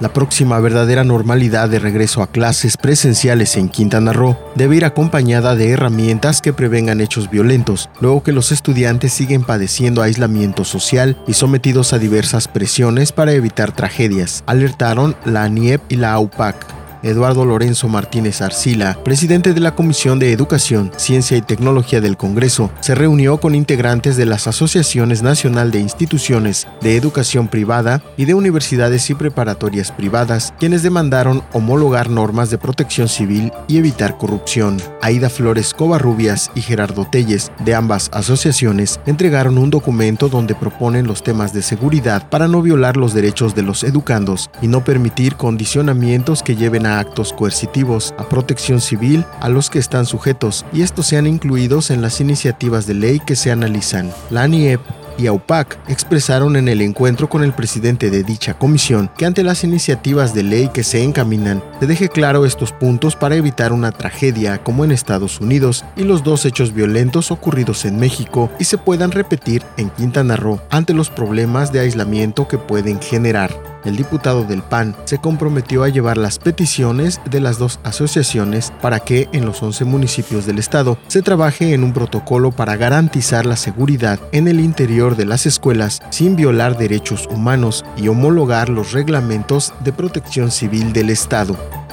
La próxima verdadera normalidad de regreso a clases presenciales en Quintana Roo debe ir acompañada de herramientas que prevengan hechos violentos, luego que los estudiantes siguen padeciendo aislamiento social y sometidos a diversas presiones para evitar tragedias, alertaron la ANIEP y la AUPAC. Eduardo Lorenzo Martínez Arcila, presidente de la Comisión de Educación, Ciencia y Tecnología del Congreso, se reunió con integrantes de las Asociaciones Nacional de Instituciones de Educación Privada y de Universidades y Preparatorias Privadas, quienes demandaron homologar normas de protección civil y evitar corrupción. Aida Flores Covarrubias y Gerardo Telles, de ambas asociaciones, entregaron un documento donde proponen los temas de seguridad para no violar los derechos de los educandos y no permitir condicionamientos que lleven a actos coercitivos, a protección civil a los que están sujetos, y estos sean incluidos en las iniciativas de ley que se analizan. La ANIEP y AUPAC expresaron en el encuentro con el presidente de dicha comisión que ante las iniciativas de ley que se encaminan, se deje claro estos puntos para evitar una tragedia como en Estados Unidos y los dos hechos violentos ocurridos en México y se puedan repetir en Quintana Roo ante los problemas de aislamiento que pueden generar el diputado del PAN se comprometió a llevar las peticiones de las dos asociaciones para que en los 11 municipios del estado se trabaje en un protocolo para garantizar la seguridad en el interior de las escuelas sin violar derechos humanos y homologar los reglamentos de protección civil del estado.